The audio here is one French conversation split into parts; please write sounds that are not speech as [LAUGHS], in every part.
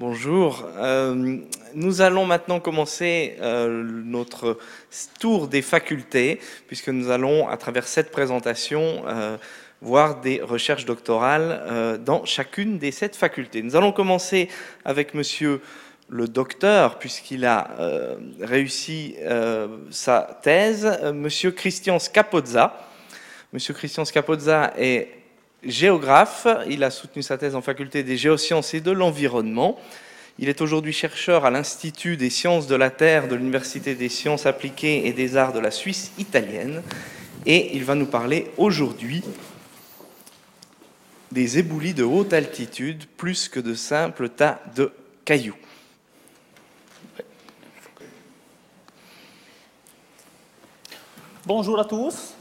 Bonjour. Euh, nous allons maintenant commencer euh, notre tour des facultés, puisque nous allons, à travers cette présentation, euh, voir des recherches doctorales dans chacune des sept facultés. Nous allons commencer avec monsieur le docteur, puisqu'il a réussi sa thèse, monsieur Christian Scapozza. Monsieur Christian Scapozza est géographe. Il a soutenu sa thèse en faculté des géosciences et de l'environnement. Il est aujourd'hui chercheur à l'Institut des sciences de la Terre de l'Université des sciences appliquées et des arts de la Suisse italienne. Et il va nous parler aujourd'hui des éboulis de haute altitude plus que de simples tas de cailloux. Bonjour à tous.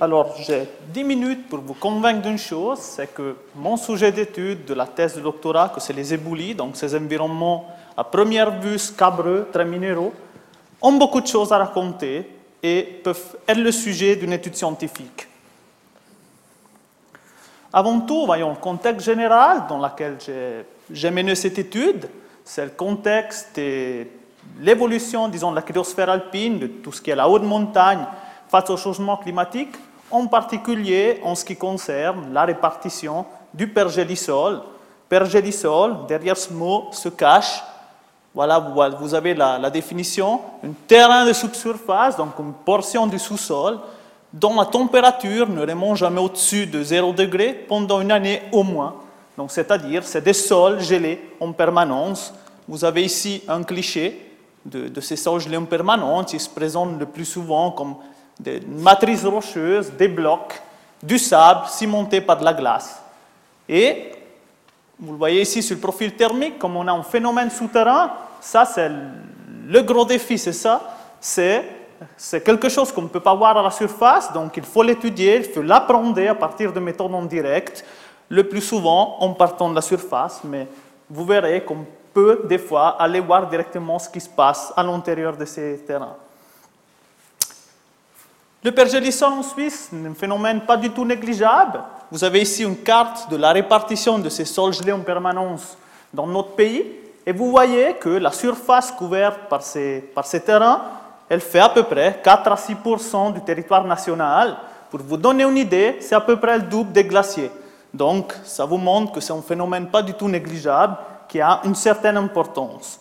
Alors, j'ai 10 minutes pour vous convaincre d'une chose, c'est que mon sujet d'étude de la thèse de doctorat, que c'est les éboulis, donc ces environnements à première vue scabreux, très minéraux, ont beaucoup de choses à raconter et peuvent être le sujet d'une étude scientifique. Avant tout, voyons le contexte général dans lequel j'ai mené cette étude. C'est le contexte de l'évolution, disons, de la cryosphère alpine, de tout ce qui est la haute montagne, face au changement climatique, en particulier en ce qui concerne la répartition du pergélisol. Pergélisol, derrière ce mot se cache, voilà, vous avez la, définition, un terrain de subsurface, donc une portion du sous-sol, dont la température ne remonte jamais au-dessus de 0 degré pendant une année au moins. Donc, c'est-à-dire, c'est des sols gelés en permanence. Vous avez ici un cliché de, de ces sols gelés en permanence. Ils se présentent le plus souvent comme des matrices rocheuses, des blocs, du sable cimenté par de la glace. Et vous le voyez ici sur le profil thermique, comme on a un phénomène souterrain, ça c'est le gros défi, c'est ça, c'est quelque chose qu'on ne peut pas voir à la surface, donc il faut l'étudier, il faut l'apprendre à partir de méthodes en direct, le plus souvent en partant de la surface, mais vous verrez qu'on peut des fois aller voir directement ce qui se passe à l'intérieur de ces terrains. Le pergélisol en Suisse, un phénomène pas du tout négligeable. Vous avez ici une carte de la répartition de ces sols gelés en permanence dans notre pays. Et vous voyez que la surface couverte par ces, par ces terrains, elle fait à peu près 4 à 6% du territoire national. Pour vous donner une idée, c'est à peu près le double des glaciers. Donc, ça vous montre que c'est un phénomène pas du tout négligeable, qui a une certaine importance.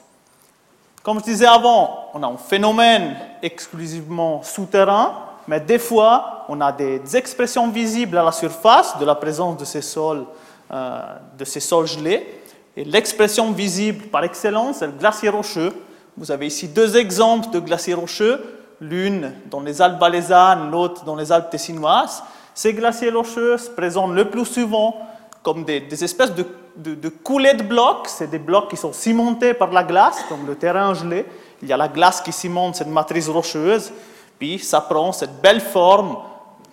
Comme je disais avant, on a un phénomène exclusivement souterrain, mais des fois, on a des expressions visibles à la surface de la présence de ces sols, euh, de ces sols gelés. Et l'expression visible par excellence, c'est le glacier rocheux. Vous avez ici deux exemples de glaciers rocheux, l'une dans les Alpes valaisannes, l'autre dans les Alpes tessinoises. Ces glaciers rocheux se présentent le plus souvent comme des, espèces de, de, de, coulées de blocs. C'est des blocs qui sont cimentés par la glace, comme le terrain gelé. Il y a la glace qui cimente cette matrice rocheuse. Puis ça prend cette belle forme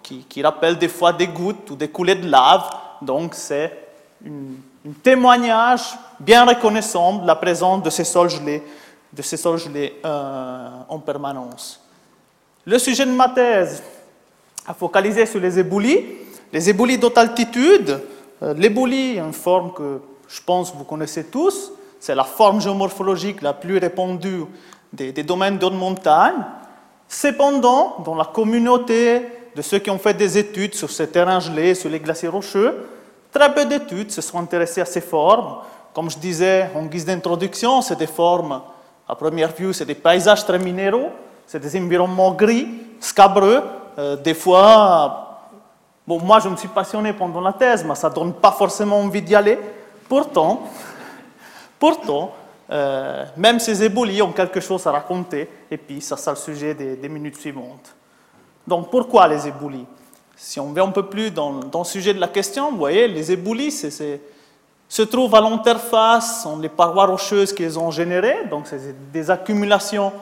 qui, rappelle des fois des gouttes ou des coulées de lave. Donc c'est un témoignage bien reconnaissant de la présence de ces sols gelés, de ces sols euh, en permanence. Le sujet de ma thèse a focalisé sur les éboulis. Les éboulis d'haute altitude, euh, l'éboulis, une forme que je pense vous connaissez tous, c'est la forme géomorphologique la plus répandue des, des domaines de haute montagne. Cependant, dans la communauté de ceux qui ont fait des études sur ces terrains gelés, sur les glaciers rocheux, très peu d'études se sont intéressées à ces formes. Comme je disais en guise d'introduction, c'est des formes, à première vue, c'est des paysages très minéraux, c'est des environnements gris, scabreux. Euh, des fois, bon, moi je me suis passionné pendant la thèse, mais ça ne donne pas forcément envie d'y aller. Pourtant, [LAUGHS] pourtant, euh, même ces éboulis ont quelque chose à raconter, et puis ça sera le sujet des, minutes suivantes. Donc pourquoi les éboulis? Si on va un peu plus dans, le sujet de la question, vous voyez, les éboulis se trouvent à l'interface entre les parois rocheuses qu'ils ont générées, donc c'est des accumulations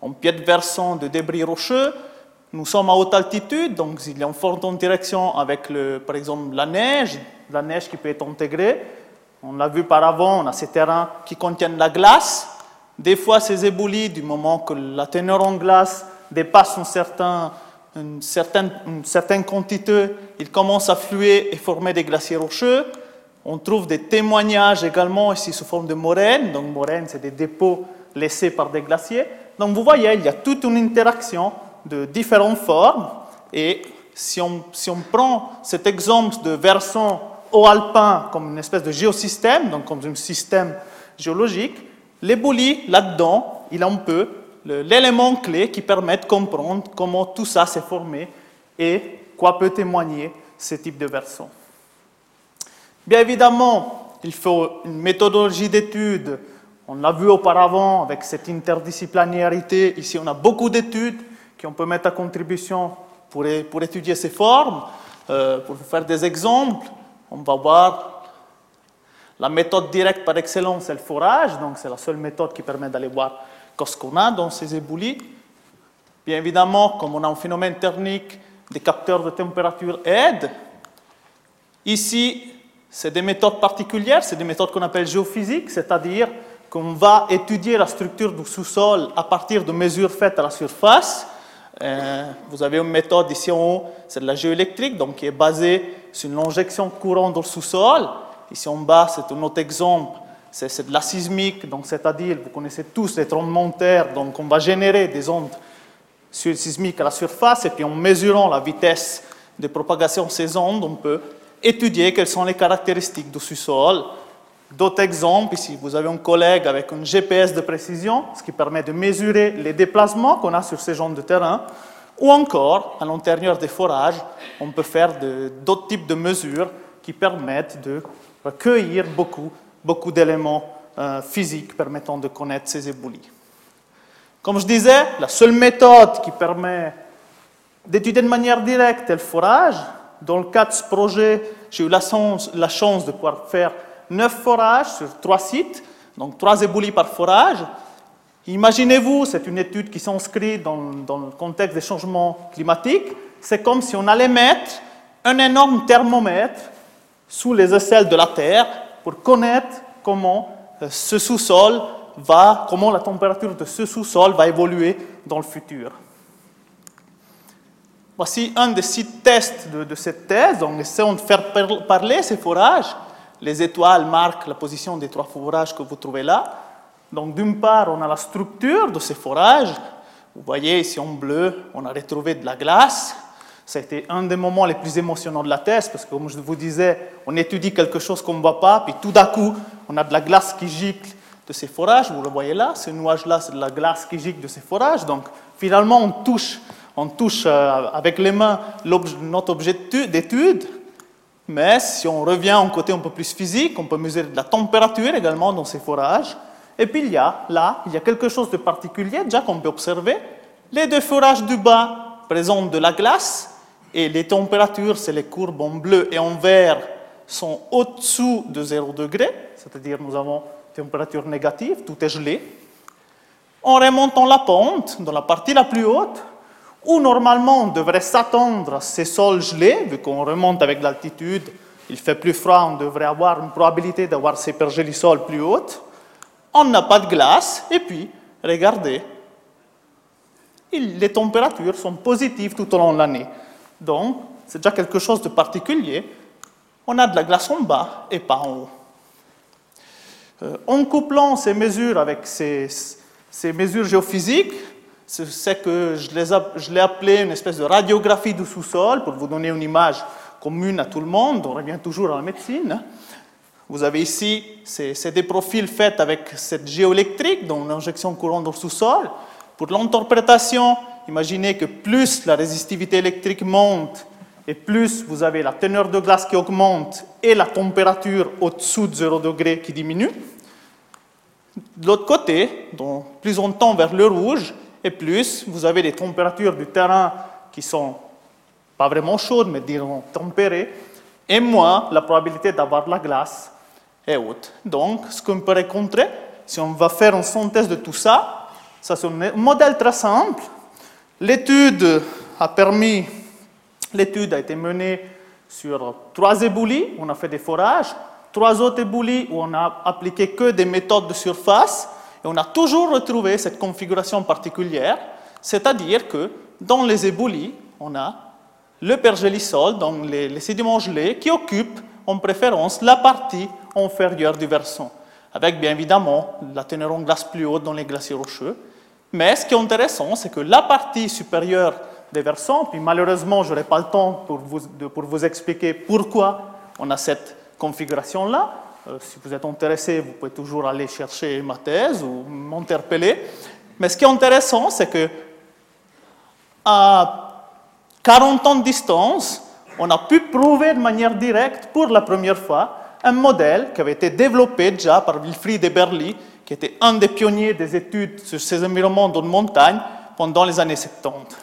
en pied versant de débris rocheux. Nous sommes à haute altitude, donc il y a une forte interaction avec, par exemple, la neige, la neige qui peut être intégrée. On l'a vu par avant, on a ces terrains qui contiennent la glace. Des fois, ces éboulis, du moment que la teneur en glace dépasse une certaine, quantité, ils commencent à fluer et former des glaciers rocheux. On trouve des témoignages également ici sous forme de moraines. Donc moraines, c'est des dépôts laissés par des glaciers. Donc vous voyez, il y a toute une interaction de différentes formes. Et si on, si on prend cet exemple de versant haut alpin comme une espèce de géosystème, donc comme un système géologique, l'éboulis, là-dedans, il a un peu l'élément clé qui permet de comprendre comment tout ça s'est formé et quoi peut témoigner ce type de versant. Bien évidemment, il faut une méthodologie d'étude. On l'a vu auparavant avec cette interdisciplinarité. Ici, on a beaucoup d'études qu'on peut mettre à contribution pour, pour étudier ces formes. Euh, pour faire des exemples, on va voir la méthode directe par excellence, c'est le forage. Donc, c'est la seule méthode qui permet d'aller voir ce qu'on a dans ces éboulis. Bien évidemment, comme on a un phénomène thermique, des capteurs de température aident. Ici, c'est des méthodes particulières, c'est des méthodes qu'on appelle géophysiques, c'est-à-dire qu'on va étudier la structure du sous-sol à partir de mesures faites à la surface. Euh, vous avez une méthode ici en haut, c'est de la géoélectrique, donc qui est basée sur une injection de courant dans le sous-sol. Ici en bas, c'est un autre exemple c'est de la sismique, donc c'est-à-dire, vous connaissez tous les tremblements de terre, donc on va générer des ondes sismiques à la surface, et puis en mesurant la vitesse de propagation de ces ondes, on peut étudier quelles sont les caractéristiques du sous-sol. D'autres exemples, ici vous avez un collègue avec un GPS de précision, ce qui permet de mesurer les déplacements qu'on a sur ces zones de terrain, ou encore, à l'intérieur des forages, on peut faire d'autres types de mesures qui permettent de recueillir beaucoup beaucoup d'éléments euh, physiques permettant de connaître ces éboulis. Comme je disais, la seule méthode qui permet d'étudier de manière directe le forage. Dans le cas de ce projet, j'ai eu la chance de pouvoir faire neuf forages sur trois sites, donc trois éboulis par forage. Imaginez-vous, c'est une étude qui s'inscrit dans, dans, le contexte des changements climatiques. C'est comme si on allait mettre un énorme thermomètre sous les aisselles de la Terre pour connaître comment euh, ce sous-sol va, comment la température de ce sous-sol va évoluer dans le futur. Voici un des six tests de, cette thèse. Donc, essayons de faire parler ces forages. Les étoiles marquent la position des trois forages que vous trouvez là. Donc, d'une part, on a la structure de ces forages. Vous voyez ici en bleu, on a retrouvé de la glace. Ça a été un des moments les plus émotionnants de la thèse, parce que comme je vous disais, on étudie quelque chose qu'on ne voit pas, puis tout d'un coup, on a de la glace qui gicle de ces forages, vous le voyez là, ce nuage-là, c'est de la glace qui gicle de ces forages, donc finalement, on touche, on touche euh, avec les mains notre objet d'étude, mais si on revient au côté un peu plus physique, on peut mesurer de la température également dans ces forages, et puis il y a là, il y a quelque chose de particulier déjà qu'on peut observer, les deux forages du bas présentent de la glace, et les températures, c'est les courbes en bleu et en vert, sont au-dessous de 0 degré, c'est-à-dire nous avons température négative, tout est gelé. En remontant la pente, dans la partie la plus haute, où normalement on devrait s'attendre à ces sols gelés, vu qu'on remonte avec l'altitude, il fait plus froid, on devrait avoir une probabilité d'avoir ces pergélisols plus hautes. On n'a pas de glace, et puis, regardez, les températures sont positives tout au long de l'année. Donc, c'est déjà quelque chose de particulier. On a de la glace en bas et pas en haut. Euh, en couplant ces mesures avec ces, mesures géophysiques, c'est que je l'ai appelé une espèce de radiographie du sous-sol pour vous donner une image commune à tout le monde. On revient toujours à la médecine. Vous avez ici, c'est des profils faits avec cette géoélectrique, donc l'injection courant dans le sous-sol. Pour l'interprétation, Imaginez que plus la résistivité électrique monte et plus vous avez la teneur de glace qui augmente et la température au-dessous de 0 degré qui diminue. De l'autre côté, donc plus on tend vers le rouge, et plus vous avez des températures du terrain qui sont pas vraiment chaudes, mais disons tempérées, et moins la probabilité d'avoir de la glace est haute. Donc, ce qu'on peut rencontrer, si on va faire une synthèse de tout ça, ça c'est un modèle très simple. L'étude a permis, l'étude a été menée sur trois éboulis, on a fait des forages, trois autres éboulis où on a appliqué que des méthodes de surface, et on a toujours retrouvé cette configuration particulière, c'est-à-dire que dans les éboulis, on a le pergélisol, donc les, sédiments gelés, qui occupent en préférence la partie inférieure du versant, avec bien évidemment la teneur en glace plus haute dans les glaciers rocheux. Mais ce qui est intéressant, c'est que la partie supérieure des versants, puis malheureusement, je n'aurai pas le temps pour vous, pour vous expliquer pourquoi on a cette configuration-là. Euh, si vous êtes intéressé, vous pouvez toujours aller chercher ma thèse ou m'interpeller. Mais ce qui est intéressant, c'est que à 40 ans de distance, on a pu prouver de manière directe, pour la première fois, un modèle qui avait été développé déjà par Wilfried Eberly, qui était un des pionniers des études sur ces environnements de montagne pendant les années 70.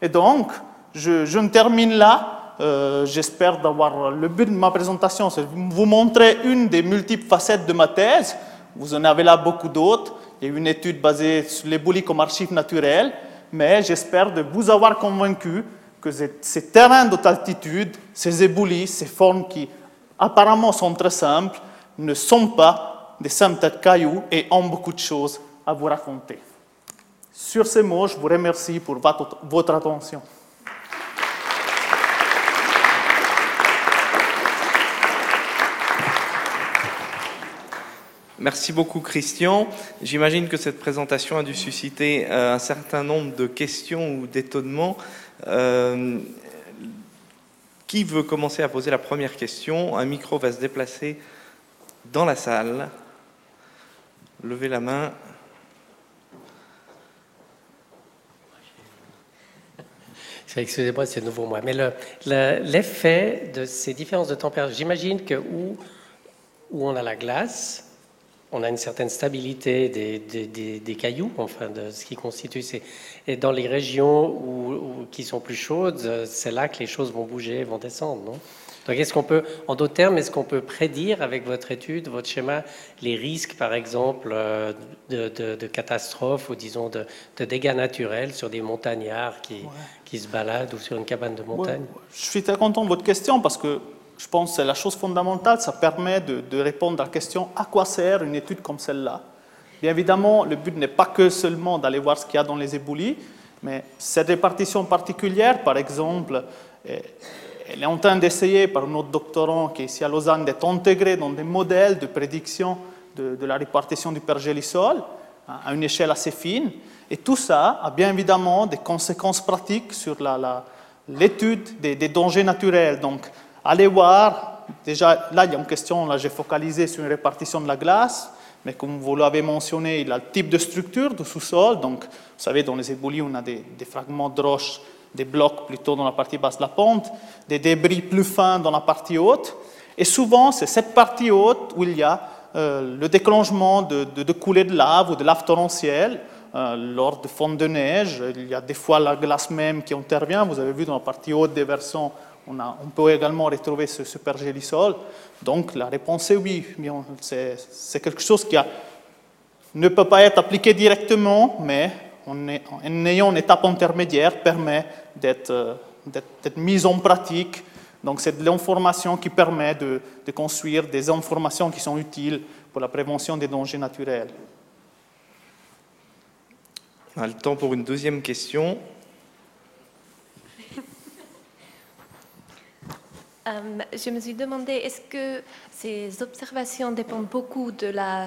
Et donc, je, je termine là. Euh, j'espère d'avoir le but de ma présentation, c'est de vous montrer une des multiples facettes de ma thèse. Vous en avez là beaucoup d'autres. Il y a une étude basée sur l'éboulis comme archives naturelles, mais j'espère de vous avoir convaincu que ces terrains d'haute altitude, ces éboulis, ces formes qui apparemment sont très simples, ne sont pas des simples cailloux et ont beaucoup de choses à vous raconter. Sur ces mots, je vous remercie pour votre attention. Merci beaucoup Christian. J'imagine que cette présentation a dû susciter euh, un certain nombre de questions ou d'étonnements. Euh, qui veut commencer à poser la première question? Un micro va se déplacer dans la salle. Levez la main. [LAUGHS] Excusez-moi, c'est nouveau moi. Mais l'effet de ces différences de température, j'imagine que où, où on a la glace, on a une certaine stabilité des, cailloux, enfin de ce qui constitue ces... Et dans les régions où, qui sont plus chaudes, c'est là que les choses vont bouger, vont descendre, non? Donc est-ce qu'on peut, en d'autres termes, est-ce qu'on peut prédire avec votre étude, votre schéma, les risques, par exemple, euh, de, catastrophes ou disons de, dégâts naturels sur des montagnards qui, qui se baladent ou sur une cabane de montagne? Je suis très content de votre question parce que je pense que la chose fondamentale, ça permet de, répondre à la question à quoi sert une étude comme celle-là? Bien évidemment, le but n'est pas que seulement d'aller voir ce qu'il y a dans les éboulis, mais cette répartition particulière, par exemple, elle est en train d'essayer par notre doctorant qui est ici à Lausanne d'être intégrée dans des modèles de prédiction de, la répartition du pergélisol à une échelle assez fine. Et tout ça a bien évidemment des conséquences pratiques sur l'étude des, des, dangers naturels. Donc, Allez voir, déjà là il y a une question, là j'ai focalisé sur une répartition de la glace, mais comme vous l'avez mentionné, il y a le type de structure du sous-sol. Donc, vous savez, dans les éboulis, on a des, fragments de roche, des blocs plutôt dans la partie basse de la pente, des débris plus fins dans la partie haute. Et souvent, c'est cette partie haute où il y a euh, le déclenchement de, coulées de lave ou de lave torrentielle. Euh, lors de fonte de neige, il y a des fois la glace même qui intervient. Vous avez vu dans la partie haute des versants on, peut également retrouver ce supergélisol. Donc la réponse est oui. C'est quelque chose qui ne peut pas être appliqué directement, mais en, ayant une étape intermédiaire permet d'être mise en pratique. Donc c'est de l'information qui permet de, de, construire des informations qui sont utiles pour la prévention des dangers naturels. On a le temps pour une deuxième question. Euh, je me suis demandé, est-ce que ces observations dépendent beaucoup de la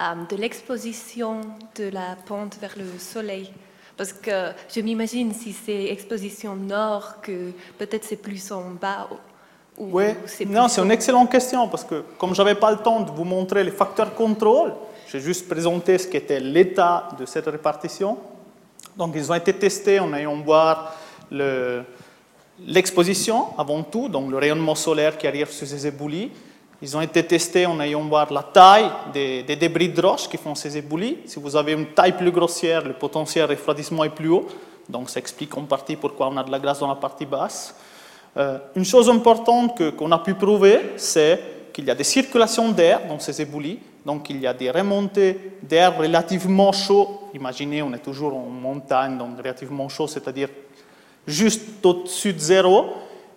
euh, de l'exposition de la pente vers le soleil? Parce que je m'imagine si c'est exposition nord, que peut-être c'est plus en bas. Ou oui, non, c'est une excellente question parce que comme j'avais pas le temps de vous montrer les facteurs contrôle, j'ai juste présenté ce qu'était l'état de cette répartition. Donc ils ont été testés en ayant voir le, L'exposition, avant tout, donc le rayonnement solaire qui arrive sur ces éboulis, ils ont été testés en ayant voir la taille des, débris de roche qui font ces éboulis. Si vous avez une taille plus grossière, le potentiel refroidissement est plus haut. Donc ça explique en partie pourquoi on a de la glace dans la partie basse. Euh, une chose importante qu'on a pu prouver, c'est qu'il y a des circulations d'air dans ces éboulis. Donc il y a des remontées d'air relativement chaud. Imaginez, on est toujours en montagne, donc relativement chaud, c'est-à-dire juste au-dessus de zéro.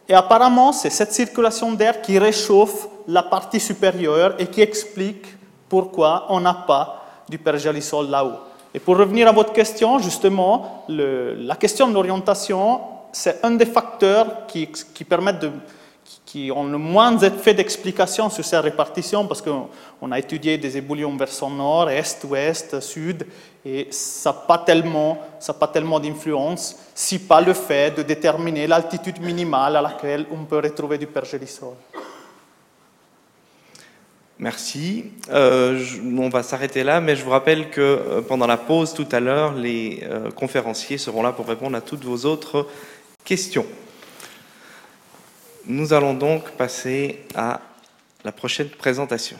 Et apparemment, c'est cette circulation d'air qui réchauffe la partie supérieure et qui explique pourquoi on n'a pas du pergélisol là-haut. Et pour revenir à votre question, justement, la question de l'orientation, c'est un des facteurs qui, qui permettent de, qui ont le moins fait d'explications sur ces répartitions parce qu'on a étudié des éboulions versant nord, est, ouest, sud, et ça n'a pas tellement, tellement d'influence, si pas le fait de déterminer l'altitude minimale à laquelle on peut retrouver du pergélisol. Merci. Euh, on va s'arrêter là, mais je vous rappelle que euh, pendant la pause tout à l'heure, les euh, conférenciers seront là pour répondre à toutes vos autres questions. Nous allons donc passer à la prochaine présentation.